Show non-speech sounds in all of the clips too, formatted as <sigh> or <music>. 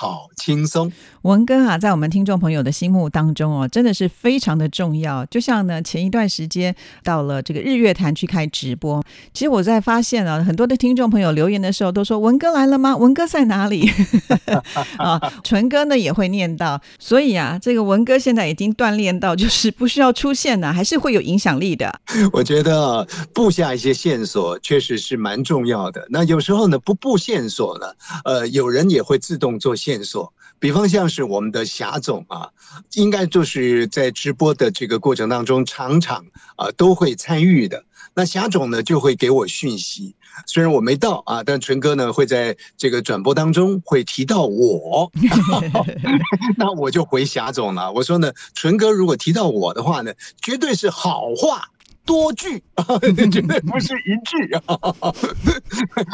好轻松。文哥啊，在我们听众朋友的心目当中哦，真的是非常的重要。就像呢，前一段时间到了这个日月潭去开直播，其实我在发现啊，很多的听众朋友留言的时候都说：“文哥来了吗？文哥在哪里？” <laughs> 啊，纯哥呢也会念到，所以啊，这个文哥现在已经锻炼到，就是不需要出现呢，还是会有影响力的。我觉得啊，布下一些线索确实是蛮重要的。那有时候呢，不布线索呢，呃，有人也会自动做线索。比方像是我们的霞总啊，应该就是在直播的这个过程当中，常常啊都会参与的。那霞总呢就会给我讯息，虽然我没到啊，但纯哥呢会在这个转播当中会提到我，<laughs> <laughs> 那我就回霞总了。我说呢，纯哥如果提到我的话呢，绝对是好话。多句啊，绝 <laughs> 对不是一句啊。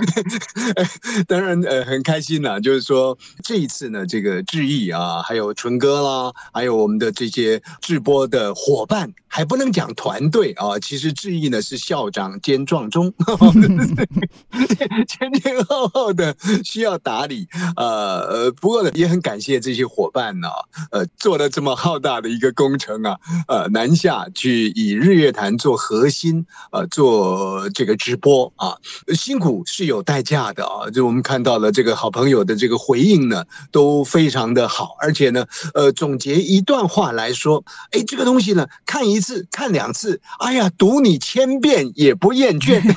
<laughs> 当然，呃，很开心呐、就是说这一次呢，这个志毅啊，还有纯哥啦，还有我们的这些直播的伙伴，还不能讲团队啊。其实志毅呢是校长兼壮中，<laughs> 前前后后的需要打理。呃呃，不过呢，也很感谢这些伙伴呢、呃，做了这么浩大的一个工程啊，呃，南下去以日月潭做核心，呃，做这个直播啊，辛苦是有代价的啊。就我们看到了这个好朋友的这个回应呢，都非常的好，而且呢，呃，总结一段话来说，哎，这个东西呢，看一次、看两次，哎呀，读你千遍也不厌倦。<laughs>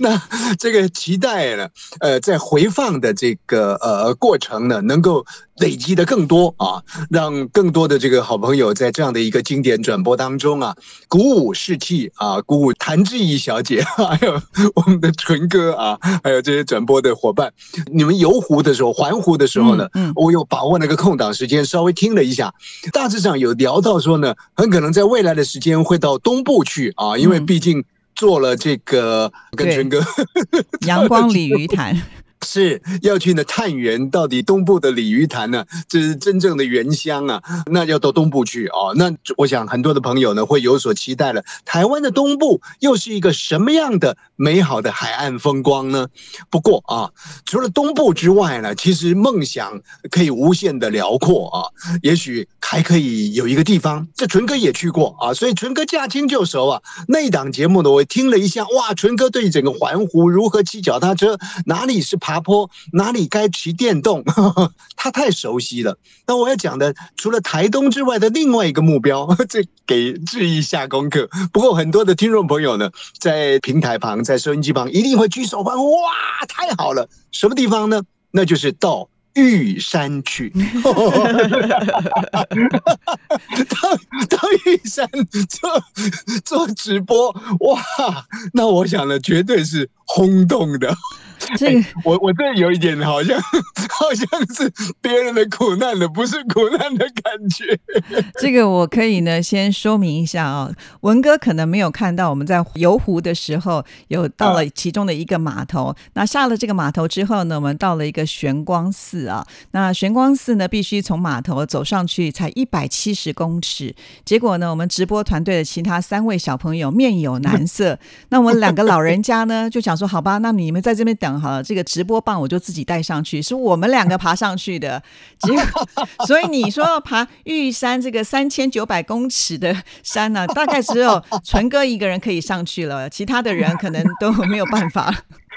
那这个期待呢，呃，在回放的这个呃过程呢，能够累积的更多啊，让更多的这个好朋友在这样的一个经典转播当中啊，鼓舞士气啊，鼓舞谭志怡小姐，<laughs> 还有我们的纯哥啊，还有这些转播的伙伴，你们游湖的时候、环湖的时候呢，嗯嗯。我又把握那个空档时间稍微听了一下，大致上有聊到说呢，很可能在未来的时间会到东部去啊，因为嗯。毕竟做了这个跟对纯哥。<laughs> 阳光鲤鱼潭，是要去呢探源，到底东部的鲤鱼潭呢，这是真正的原乡啊，那要到东部去哦。那我想很多的朋友呢会有所期待了，台湾的东部又是一个什么样的美好的海岸风光呢？不过啊，除了东部之外呢，其实梦想可以无限的辽阔啊，也许还可以有一个地方，这纯哥也去过啊，所以纯哥驾轻就熟啊。那档节目呢，我听了一下，哇，纯哥对整个环湖如何骑脚踏车，哪里是爬坡，哪里该骑电动，<laughs> 他太熟悉了。那我要讲的，除了台东之外的另外一个目标，<laughs> 这给志毅下功课。不过很多的听众朋友呢，在平台旁，在收音机旁，一定会举手欢呼，哇，太好了！什么地方呢？那就是到。玉山去，<laughs> 到到玉山做做直播，哇！那我想呢，绝对是轰动的。<laughs> 这个我我这有一点好像好像是别人的苦难的，不是苦难的感觉。<laughs> 这个我可以呢先说明一下啊、文哥可能没有看到我们在游湖的时候有到了其中的一个码头，那下了这个码头之后呢，我们到了一个玄光寺啊，那玄光寺呢必须从码头走上去才一百七十公尺，结果呢我们直播团队的其他三位小朋友面有难色，<laughs> 那我们两个老人家呢就想说好吧，那你们在这边等讲好了，这个直播棒我就自己带上去，是我们两个爬上去的，结果所以你说要爬玉山这个三千九百公尺的山呢、大概只有纯哥一个人可以上去了，其他的人可能都没有办法。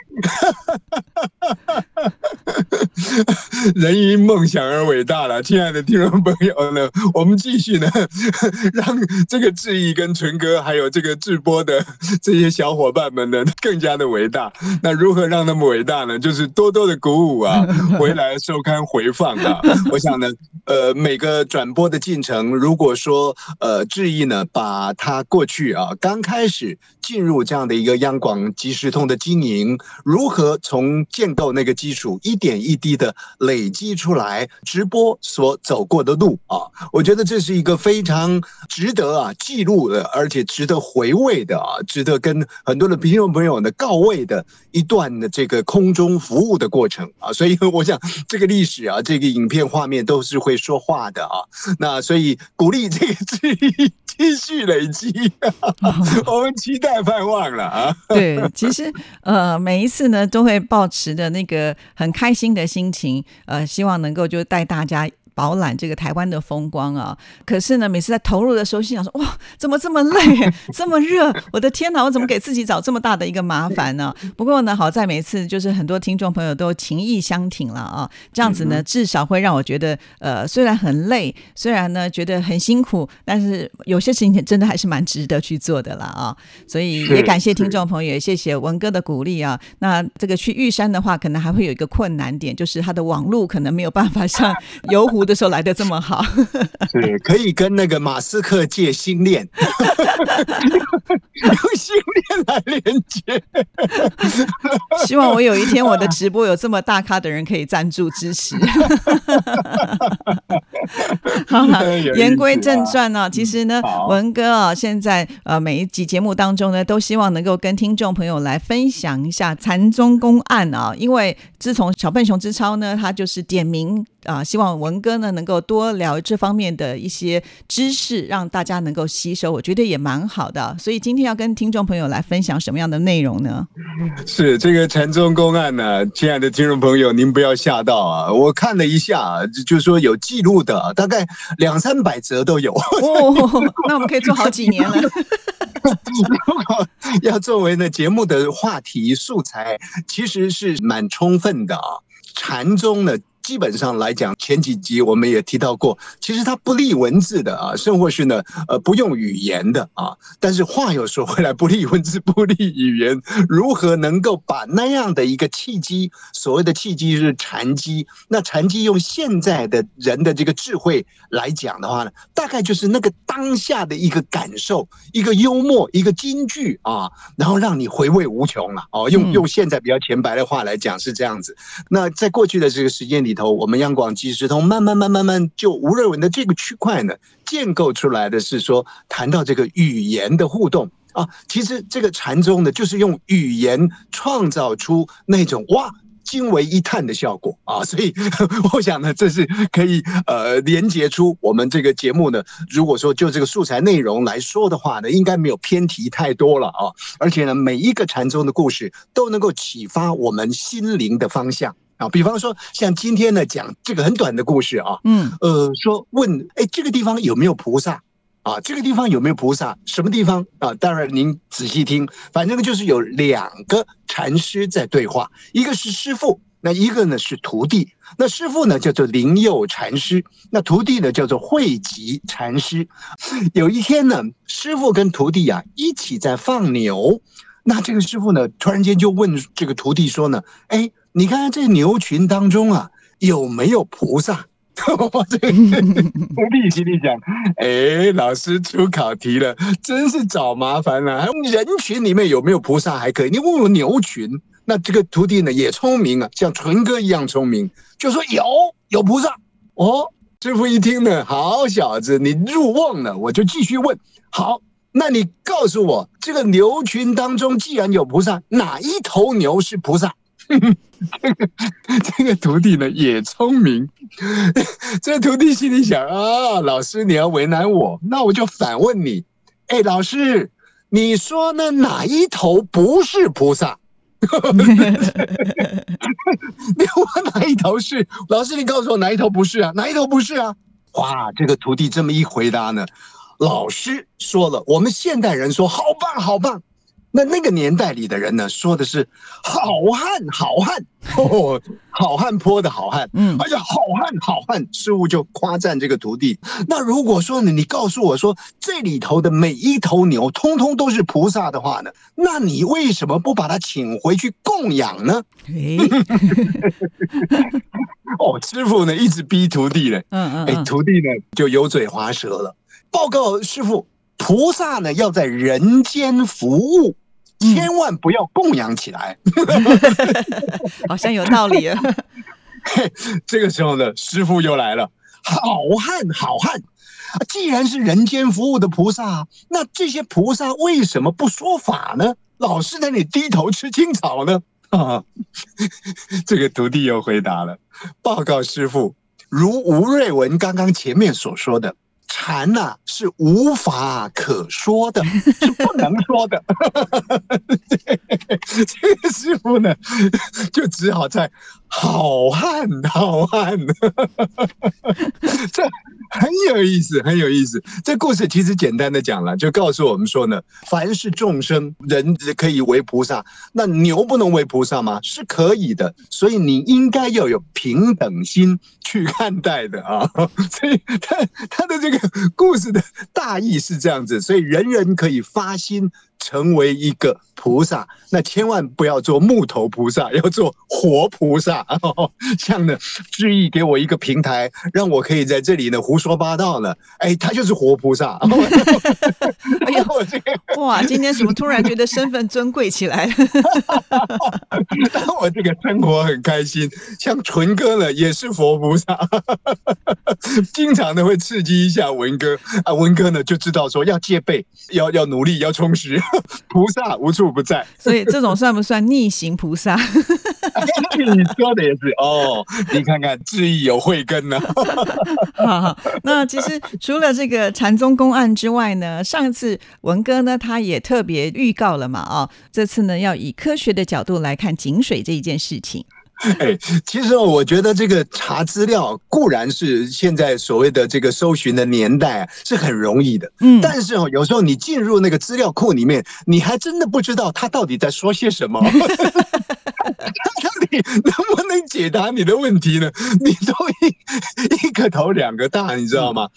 <laughs> 人因梦想而伟大了，亲爱的听众朋友呢，我们继续呢，<laughs> 让这个志毅跟纯哥还有这个直播的 <laughs> 这些小伙伴们呢，更加的伟大。那如何让他们伟大呢？就是多多的鼓舞啊，回来收看回放啊。我想呢，呃，每个转播的进程，如果说呃志毅呢，把他过去啊刚开始进入这样的一个央广即时通的经营，如何从建构那个基础一点一滴的累积出来，直播所走过的路啊，我觉得这是一个非常值得啊记录的，而且值得回味的啊，值得跟很多的听众朋友呢告慰的一段的这个空中服务的过程啊。所以我想这个历史啊，这个影片画面都是会说话的啊。那所以鼓励这个记忆继续累积，<laughs> 我们期待盼望了啊。对，其实呃每一次呢都会保持着那个很开心的心情，呃，希望能够就带大家。饱览这个台湾的风光啊！可是呢，每次在投入的时候，心想说：哇，怎么这么累，<laughs> 这么热？我的天哪，我怎么给自己找这么大的一个麻烦呢？不过呢，好在每次就是很多听众朋友都情意相挺了啊，这样子呢，至少会让我觉得，呃，虽然很累，虽然呢觉得很辛苦，但是有些事情真的还是蛮值得去做的啦啊！所以也感谢听众朋友，也谢谢文哥的鼓励啊。那这个去玉山的话，可能还会有一个困难点，就是它的网络可能没有办法像游湖。的时候来的这么好，<laughs> 对，可以跟那个马斯克借星链，<laughs> 用星链来连接。希望我有一天我的直播有这么大咖的人可以赞助支持。<laughs> 好了，言归正传呢，其实呢，文哥啊，现在呃每一集节目当中呢，都希望能够跟听众朋友来分享一下禅宗公案啊，因为自从小笨熊之超呢，他就是点名。啊，希望文哥呢能够多聊这方面的一些知识，让大家能够吸收，我觉得也蛮好的。所以今天要跟听众朋友来分享什么样的内容呢？<laughs> 是这个禅宗公案呢，亲爱的听众朋友，您不要吓到啊！我看了一下，就是说有记录的，大概两三百则都有。哦，那我们可以做好几年了。<laughs> 要作为呢节目的话题素材，其实是蛮充分的啊。禅宗呢？基本上来讲，前几集我们也提到过，其实它不利文字的啊，甚或是呢，呃，不用语言的啊。但是话又说回来，不利文字，不利语言，<laughs> 如何能够把那样的一个契机，所谓的契机是禅机，那禅机用现在的人的这个智慧来讲的话呢，大概就是那个当下的一个感受，一个幽默，一个金句啊，然后让你回味无穷了哦。用用现在比较浅白的话来讲是这样子。那在过去的这个时间里。里头，我们央广即时通慢慢慢慢慢就吴瑞文的这个区块呢，建构出来的是说，谈到这个语言的互动啊，其实这个禅宗呢，就是用语言创造出那种哇惊为一叹的效果啊，<laughs> 所以我想呢，这是可以呃连接出我们这个节目呢，如果说就这个素材内容来说的话呢，应该没有偏题太多了啊，而且呢，每一个禅宗的故事都能够启发我们心灵的方向。啊，比方说像今天呢讲这个很短的故事啊，嗯，呃，说问，哎，这个地方有没有菩萨？啊，这个地方有没有菩萨？什么地方？啊，当然您仔细听，反正就是有两个禅师在对话，一个是师傅，那一个呢是徒弟。那师傅呢叫做灵佑禅师，那徒弟呢叫做慧吉禅师。有一天呢，师傅跟徒弟啊一起在放牛，那这个师傅呢突然间就问这个徒弟说呢，哎。你看看这牛群当中啊，有没有菩萨？我这个徒弟心里想：哎，老师出考题了，真是找麻烦了。人群里面有没有菩萨还可以，你问问牛群，那这个徒弟呢也聪明啊，像纯哥一样聪明，就说有有菩萨。哦，师傅一听呢，好小子，你入瓮了，我就继续问。好，那你告诉我，这个牛群当中既然有菩萨，哪一头牛是菩萨？<laughs> 这个这个徒弟呢也聪明，<laughs> 这个徒弟心里想啊，老师你要为难我，那我就反问你，哎，老师，你说那哪一头不是菩萨？<laughs> 你问哪一头是？老师你告诉我哪一头不是啊？哪一头不是啊？哇，这个徒弟这么一回答呢，老师说了，我们现代人说好棒好棒。那那个年代里的人呢，说的是好汉，好汉哦，<laughs> 好汉坡的好汉，嗯，而且好汉，好汉，师傅就夸赞这个徒弟。那如果说呢，你告诉我说这里头的每一头牛通通都是菩萨的话呢，那你为什么不把他请回去供养呢？<laughs> 哦，师傅呢一直逼徒弟呢，嗯嗯，哎，徒弟呢就油嘴滑舌了，报告师傅。菩萨呢，要在人间服务，千万不要供养起来。<laughs> 好像有道理。<laughs> 这个时候呢，师傅又来了。好汉，好汉，既然是人间服务的菩萨，那这些菩萨为什么不说法呢？老是在那里低头吃青草呢？啊，<laughs> 这个徒弟又回答了：报告师傅，如吴瑞文刚刚前面所说的。禅呐是无法可说的，是不能说的。<laughs> 这个师傅呢，就只好在好汉，<laughs> 好汉，<laughs> 这。很有意思，很有意思。这故事其实简单的讲了，就告诉我们说呢，凡是众生，人可以为菩萨，那牛不能为菩萨吗？是可以的。所以你应该要有平等心去看待的啊。<laughs> 所以他他的这个故事的大意是这样子，所以人人可以发心。成为一个菩萨，那千万不要做木头菩萨，<laughs> 要做活菩萨。<laughs> 这样呢，志毅给我一个平台，让我可以在这里呢胡说八道呢。哎，他就是活菩萨。<laughs> 哎呦，我这个哇，<laughs> 今天怎么突然觉得身份尊贵起来了？但 <laughs> 我这个生活很开心。像纯哥呢，也是佛菩萨，<laughs> 经常呢会刺激一下文哥啊，文哥呢就知道说要戒备，要要努力，要充实。菩萨无处不在，所以这种算不算逆行菩萨？你说的也是哦，你看看智毅有慧根呢。<laughs> 好，好那其实除了这个禅宗公案之外呢，上次文哥呢他也特别预告了嘛，啊，这次呢要以科学的角度来看井水这一件事情。<laughs> 哎，其实我觉得这个查资料固然是现在所谓的这个搜寻的年代是很容易的，嗯，但是哦，有时候你进入那个资料库里面，你还真的不知道他到底在说些什么，<laughs> <laughs> 他到底能不能解答你的问题呢？你都一一个头两个大，你知道吗？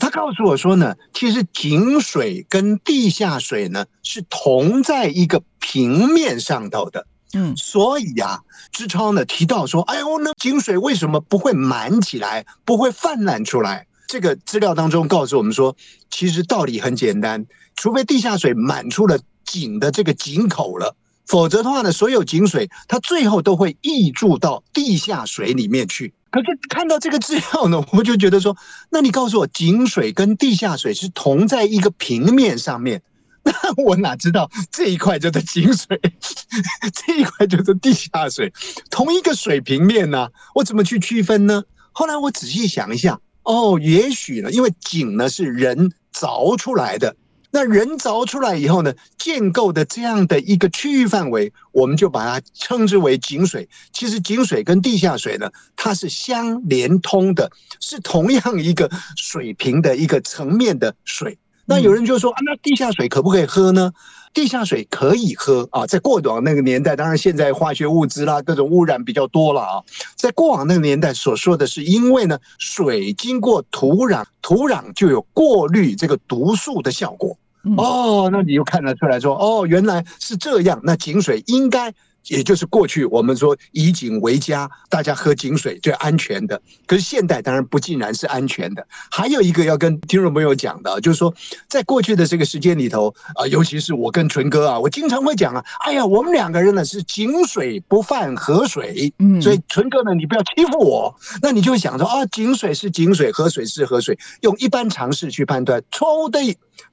他告诉我说呢，其实井水跟地下水呢是同在一个平面上头的。嗯，所以呀，志超呢提到说，哎呦，那井水为什么不会满起来，不会泛滥出来？这个资料当中告诉我们说，其实道理很简单，除非地下水满出了井的这个井口了，否则的话呢，所有井水它最后都会溢注到地下水里面去。可是看到这个资料呢，我就觉得说，那你告诉我，井水跟地下水是同在一个平面上面？<laughs> 那我哪知道这一块就是井水，<laughs> 这一块就是地下水，同一个水平面呢？我怎么去区分呢？后来我仔细想一下，哦，也许呢，因为井呢是人凿出来的，那人凿出来以后呢，建构的这样的一个区域范围，我们就把它称之为井水。其实井水跟地下水呢，它是相连通的，是同样一个水平的一个层面的水。那有人就说啊，那地下水可不可以喝呢？地下水可以喝啊，在过往那个年代，当然现在化学物质啦，各种污染比较多了啊。在过往那个年代所说的是，因为呢，水经过土壤，土壤就有过滤这个毒素的效果。哦，那你就看得出来说，哦，原来是这样。那井水应该。也就是过去我们说以井为家，大家喝井水最安全的。可是现代当然不尽然是安全的。还有一个要跟听众朋友讲的，就是说在过去的这个时间里头啊，尤其是我跟纯哥啊，我经常会讲啊，哎呀，我们两个人呢是井水不犯河水，嗯，所以纯哥呢，你不要欺负我。那你就想说啊，井水是井水，河水是河水，用一般常识去判断，错误的。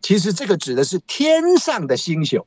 其实这个指的是天上的星宿。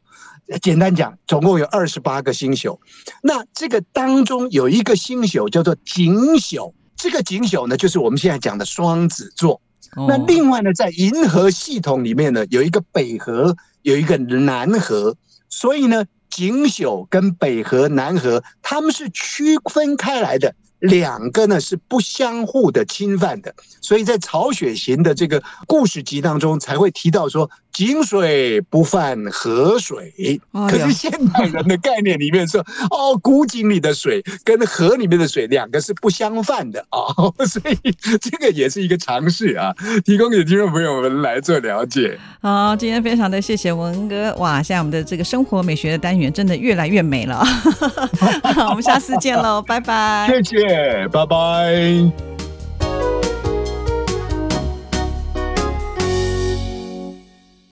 简单讲，总共有二十八个星宿，那这个当中有一个星宿叫做井宿，这个井宿呢，就是我们现在讲的双子座。那另外呢，在银河系统里面呢，有一个北河，有一个南河，所以呢，井宿跟北河、南河，他们是区分开来的。两个呢是不相互的侵犯的，所以在曹雪芹的这个故事集当中才会提到说井水不犯河水。可是现代人的概念里面说，哦，古井里的水跟河里面的水两个是不相犯的啊、哦，<laughs> 所以这个也是一个尝试啊，提供给听众朋友们来做了解。好，今天非常的谢谢文哥，哇，现在我们的这个生活美学的单元真的越来越美了，<laughs> 我们下次见喽，拜拜。谢谢，拜拜。